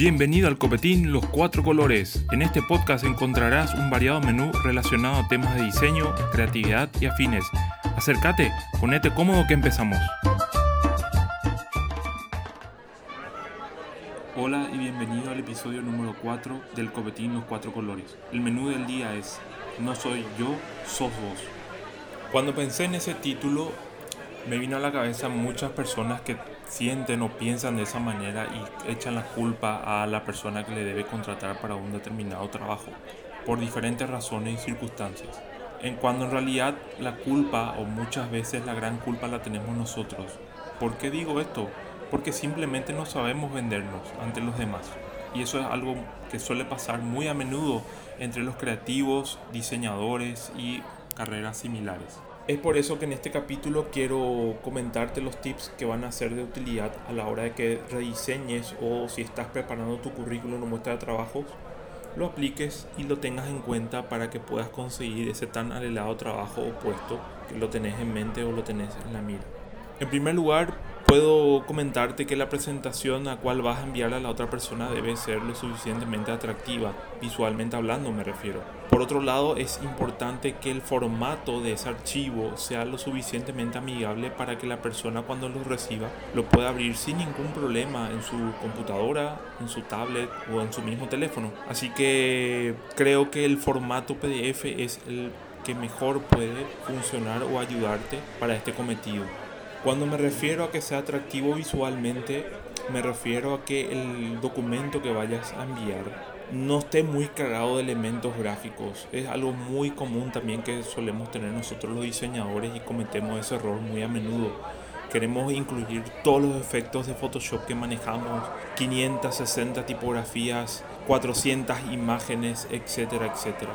Bienvenido al Copetín Los Cuatro Colores. En este podcast encontrarás un variado menú relacionado a temas de diseño, creatividad y afines. Acércate, ponete cómodo que empezamos. Hola y bienvenido al episodio número 4 del Copetín Los Cuatro Colores. El menú del día es No soy yo, sos vos. Cuando pensé en ese título, me vino a la cabeza muchas personas que sienten o piensan de esa manera y echan la culpa a la persona que le debe contratar para un determinado trabajo por diferentes razones y circunstancias. En cuando en realidad la culpa o muchas veces la gran culpa la tenemos nosotros. ¿Por qué digo esto? Porque simplemente no sabemos vendernos ante los demás. Y eso es algo que suele pasar muy a menudo entre los creativos, diseñadores y carreras similares. Es por eso que en este capítulo quiero comentarte los tips que van a ser de utilidad a la hora de que rediseñes o si estás preparando tu currículum o muestra de trabajos, lo apliques y lo tengas en cuenta para que puedas conseguir ese tan anhelado trabajo o puesto que lo tenés en mente o lo tenés en la mira. En primer lugar, puedo comentarte que la presentación a cual vas a enviar a la otra persona debe ser lo suficientemente atractiva, visualmente hablando me refiero. Por otro lado, es importante que el formato de ese archivo sea lo suficientemente amigable para que la persona cuando lo reciba lo pueda abrir sin ningún problema en su computadora, en su tablet o en su mismo teléfono. Así que creo que el formato PDF es el que mejor puede funcionar o ayudarte para este cometido. Cuando me refiero a que sea atractivo visualmente, me refiero a que el documento que vayas a enviar no esté muy cargado de elementos gráficos. Es algo muy común también que solemos tener nosotros los diseñadores y cometemos ese error muy a menudo. Queremos incluir todos los efectos de Photoshop que manejamos, 560 tipografías, 400 imágenes, etcétera, etcétera.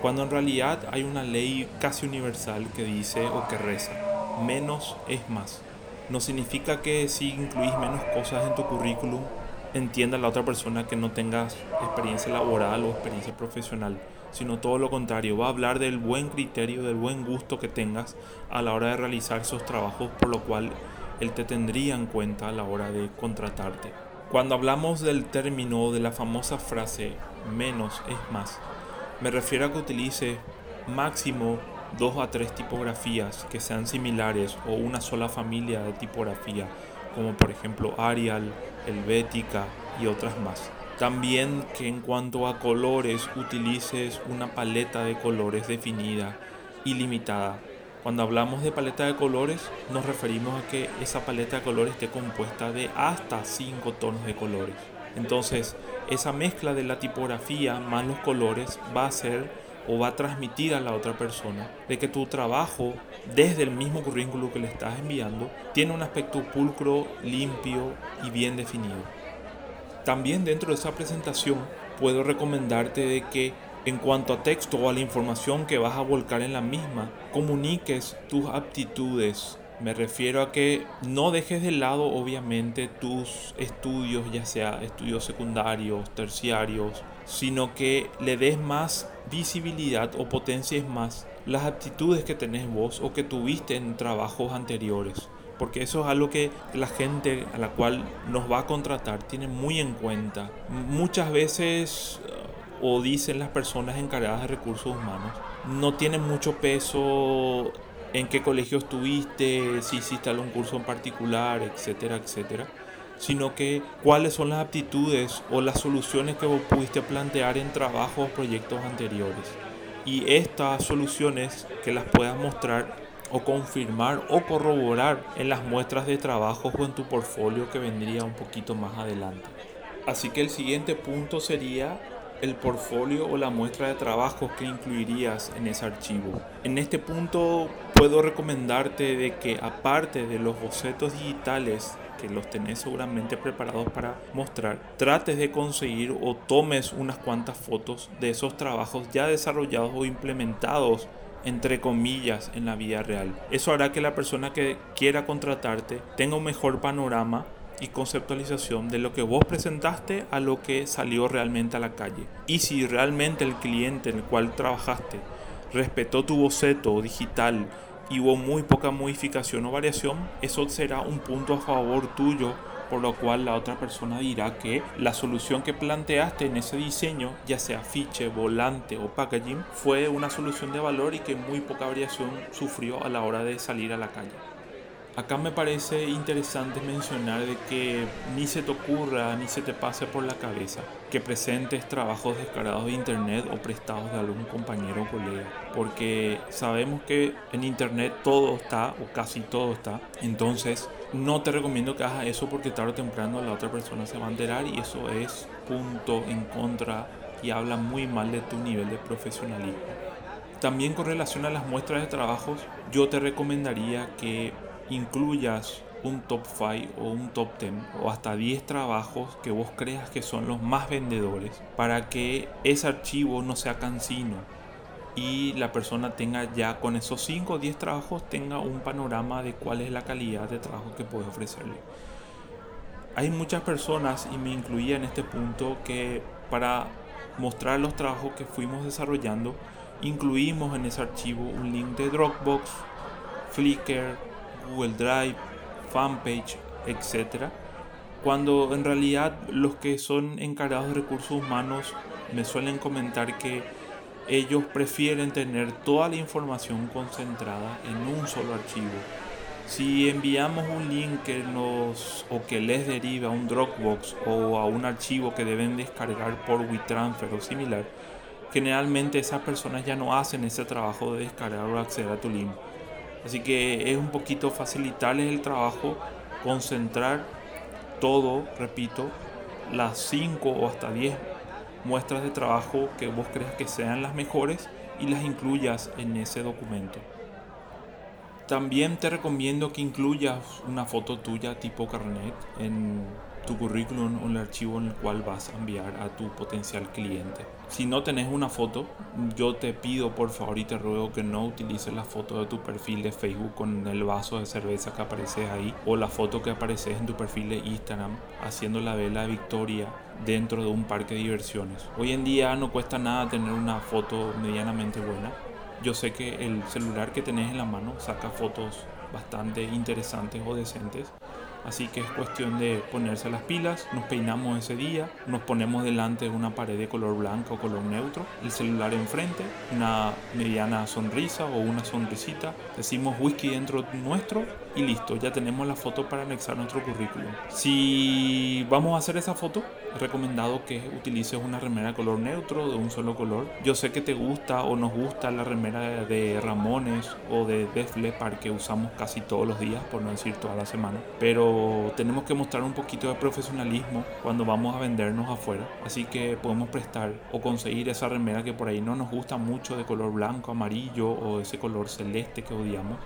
Cuando en realidad hay una ley casi universal que dice o que reza, menos es más. No significa que si incluís menos cosas en tu currículum, entienda la otra persona que no tengas experiencia laboral o experiencia profesional, sino todo lo contrario, va a hablar del buen criterio, del buen gusto que tengas a la hora de realizar esos trabajos, por lo cual él te tendría en cuenta a la hora de contratarte. Cuando hablamos del término de la famosa frase menos es más, me refiero a que utilice máximo dos a tres tipografías que sean similares o una sola familia de tipografía, como por ejemplo Arial, Helvética y otras más. También que en cuanto a colores utilices una paleta de colores definida y limitada. Cuando hablamos de paleta de colores nos referimos a que esa paleta de colores esté compuesta de hasta 5 tonos de colores. Entonces esa mezcla de la tipografía más los colores va a ser o va a transmitir a la otra persona de que tu trabajo desde el mismo currículo que le estás enviando tiene un aspecto pulcro, limpio y bien definido. También dentro de esa presentación puedo recomendarte de que en cuanto a texto o a la información que vas a volcar en la misma, comuniques tus aptitudes. Me refiero a que no dejes de lado obviamente tus estudios, ya sea estudios secundarios, terciarios, sino que le des más visibilidad o potencies más las aptitudes que tenés vos o que tuviste en trabajos anteriores. Porque eso es algo que la gente a la cual nos va a contratar tiene muy en cuenta. Muchas veces, o dicen las personas encargadas de recursos humanos, no tiene mucho peso en qué colegio estuviste, si hiciste algún curso en particular, etcétera, etcétera sino que cuáles son las aptitudes o las soluciones que vos pudiste plantear en trabajos o proyectos anteriores. Y estas soluciones que las puedas mostrar o confirmar o corroborar en las muestras de trabajo o en tu portfolio que vendría un poquito más adelante. Así que el siguiente punto sería el portfolio o la muestra de trabajos que incluirías en ese archivo. En este punto puedo recomendarte de que aparte de los bocetos digitales que los tenés seguramente preparados para mostrar, trates de conseguir o tomes unas cuantas fotos de esos trabajos ya desarrollados o implementados entre comillas en la vida real. Eso hará que la persona que quiera contratarte tenga un mejor panorama y conceptualización de lo que vos presentaste a lo que salió realmente a la calle. Y si realmente el cliente en el cual trabajaste respetó tu boceto digital y hubo muy poca modificación o variación, eso será un punto a favor tuyo por lo cual la otra persona dirá que la solución que planteaste en ese diseño, ya sea fiche, volante o packaging, fue una solución de valor y que muy poca variación sufrió a la hora de salir a la calle. Acá me parece interesante mencionar de que ni se te ocurra ni se te pase por la cabeza que presentes trabajos descargados de internet o prestados de algún compañero o colega, porque sabemos que en internet todo está o casi todo está, entonces no te recomiendo que hagas eso porque tarde o temprano la otra persona se va a enterar y eso es punto en contra y habla muy mal de tu nivel de profesionalismo. También con relación a las muestras de trabajos, yo te recomendaría que incluyas un top 5 o un top 10 o hasta 10 trabajos que vos creas que son los más vendedores para que ese archivo no sea cansino y la persona tenga ya con esos 5 o 10 trabajos tenga un panorama de cuál es la calidad de trabajo que puede ofrecerle. Hay muchas personas y me incluía en este punto que para mostrar los trabajos que fuimos desarrollando incluimos en ese archivo un link de Dropbox, Flickr, Google Drive, fanpage, etc. Cuando en realidad los que son encargados de recursos humanos me suelen comentar que ellos prefieren tener toda la información concentrada en un solo archivo. Si enviamos un link que nos o que les deriva a un Dropbox o a un archivo que deben descargar por WeTransfer o similar, generalmente esas personas ya no hacen ese trabajo de descargar o acceder a tu link Así que es un poquito facilitarles el trabajo, concentrar todo, repito, las 5 o hasta 10 muestras de trabajo que vos creas que sean las mejores y las incluyas en ese documento. También te recomiendo que incluyas una foto tuya tipo carnet en tu currículum o el archivo en el cual vas a enviar a tu potencial cliente. Si no tenés una foto, yo te pido por favor y te ruego que no utilices la foto de tu perfil de Facebook con el vaso de cerveza que aparece ahí o la foto que aparece en tu perfil de Instagram haciendo la vela victoria dentro de un parque de diversiones. Hoy en día no cuesta nada tener una foto medianamente buena. Yo sé que el celular que tenés en la mano saca fotos bastante interesantes o decentes Así que es cuestión de ponerse las pilas, nos peinamos ese día, nos ponemos delante de una pared de color blanco o color neutro, el celular enfrente, una mediana sonrisa o una sonrisita, decimos whisky dentro nuestro y listo, ya tenemos la foto para anexar nuestro currículum. Si vamos a hacer esa foto, es recomendado que utilices una remera de color neutro, de un solo color. Yo sé que te gusta o nos gusta la remera de Ramones o de Def Leppard que usamos casi todos los días, por no decir toda la semana, pero tenemos que mostrar un poquito de profesionalismo cuando vamos a vendernos afuera. Así que podemos prestar o conseguir esa remera que por ahí no nos gusta mucho de color blanco, amarillo o ese color celeste que odiamos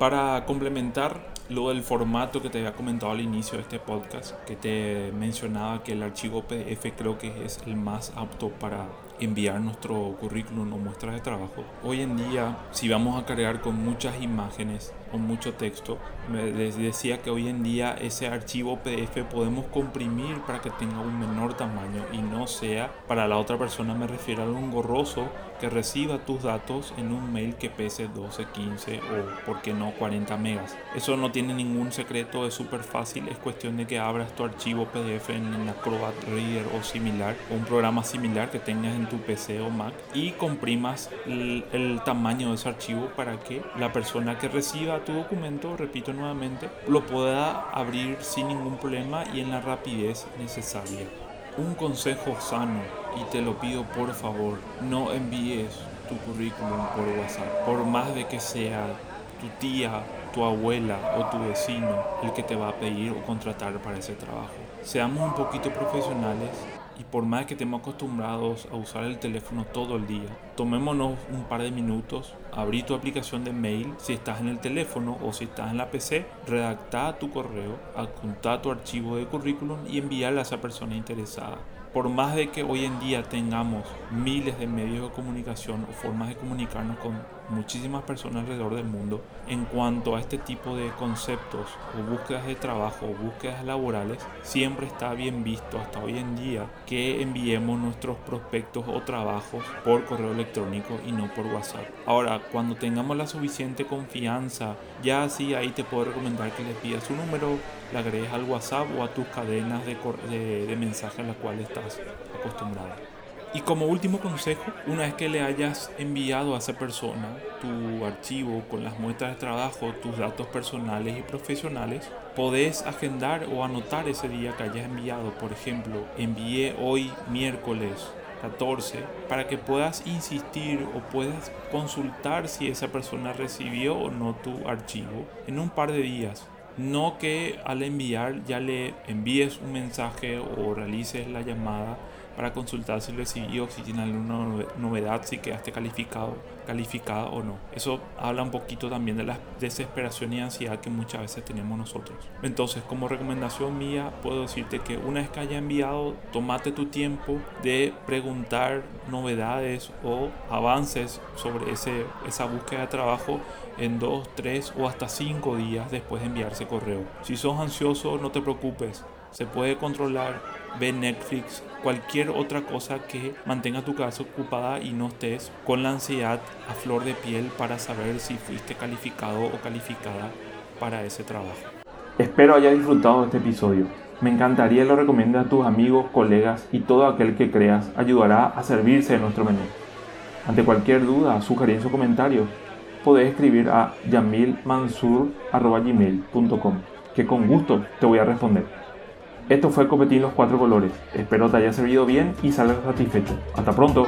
para complementar lo del formato que te había comentado al inicio de este podcast, que te mencionaba que el archivo PDF creo que es el más apto para enviar nuestro currículum o muestras de trabajo. Hoy en día, si vamos a cargar con muchas imágenes o mucho texto, les decía que hoy en día ese archivo PDF podemos comprimir para que tenga un menor tamaño y no sea para la otra persona, me refiero a algo engorroso que reciba tus datos en un mail que pese 12, 15 o, por qué no, 40 megas. Eso no tiene ningún secreto, es súper fácil, es cuestión de que abras tu archivo PDF en Acrobat Reader o similar, o un programa similar que tengas en tu PC o Mac y comprimas el, el tamaño de ese archivo para que la persona que reciba tu documento, repito nuevamente, lo pueda abrir sin ningún problema y en la rapidez necesaria. Un consejo sano y te lo pido por favor, no envíes tu currículum por WhatsApp, por más de que sea tu tía, tu abuela o tu vecino el que te va a pedir o contratar para ese trabajo. Seamos un poquito profesionales y por más que estemos acostumbrados a usar el teléfono todo el día, tomémonos un par de minutos, abrí tu aplicación de mail si estás en el teléfono o si estás en la PC, redacta tu correo, adjunta tu archivo de currículum y envíale a esa persona interesada. Por más de que hoy en día tengamos miles de medios de comunicación o formas de comunicarnos con muchísimas personas alrededor del mundo en cuanto a este tipo de conceptos o búsquedas de trabajo o búsquedas laborales, siempre está bien visto hasta hoy en día que enviemos nuestros prospectos o trabajos por correo electrónico y no por WhatsApp. Ahora, cuando tengamos la suficiente confianza, ya así ahí te puedo recomendar que le pidas su número, le agregues al WhatsApp o a tus cadenas de, de, de mensajes a las cuales estás acostumbrado. Y como último consejo, una vez que le hayas enviado a esa persona tu archivo con las muestras de trabajo, tus datos personales y profesionales, podés agendar o anotar ese día que hayas enviado. Por ejemplo, envié hoy miércoles 14 para que puedas insistir o puedas consultar si esa persona recibió o no tu archivo en un par de días. No que al enviar ya le envíes un mensaje o realices la llamada para consultar si recibió, si tiene alguna novedad, si quedaste calificado, calificada o no. Eso habla un poquito también de la desesperación y ansiedad que muchas veces tenemos nosotros. Entonces, como recomendación mía, puedo decirte que una vez que haya enviado, tomate tu tiempo de preguntar novedades o avances sobre ese, esa búsqueda de trabajo en dos, tres o hasta cinco días después de enviarse correo. Si sos ansioso, no te preocupes se puede controlar, ve Netflix, cualquier otra cosa que mantenga tu cabeza ocupada y no estés con la ansiedad a flor de piel para saber si fuiste calificado o calificada para ese trabajo. Espero hayas disfrutado de este episodio. Me encantaría lo recomiendes a tus amigos, colegas y todo aquel que creas ayudará a servirse de nuestro menú. Ante cualquier duda, sugerencia o comentario, podés escribir a yamilmansur.gmail.com que con gusto te voy a responder. Esto fue Copetín Los Cuatro Colores. Espero te haya servido bien y salgas satisfecho. Hasta pronto.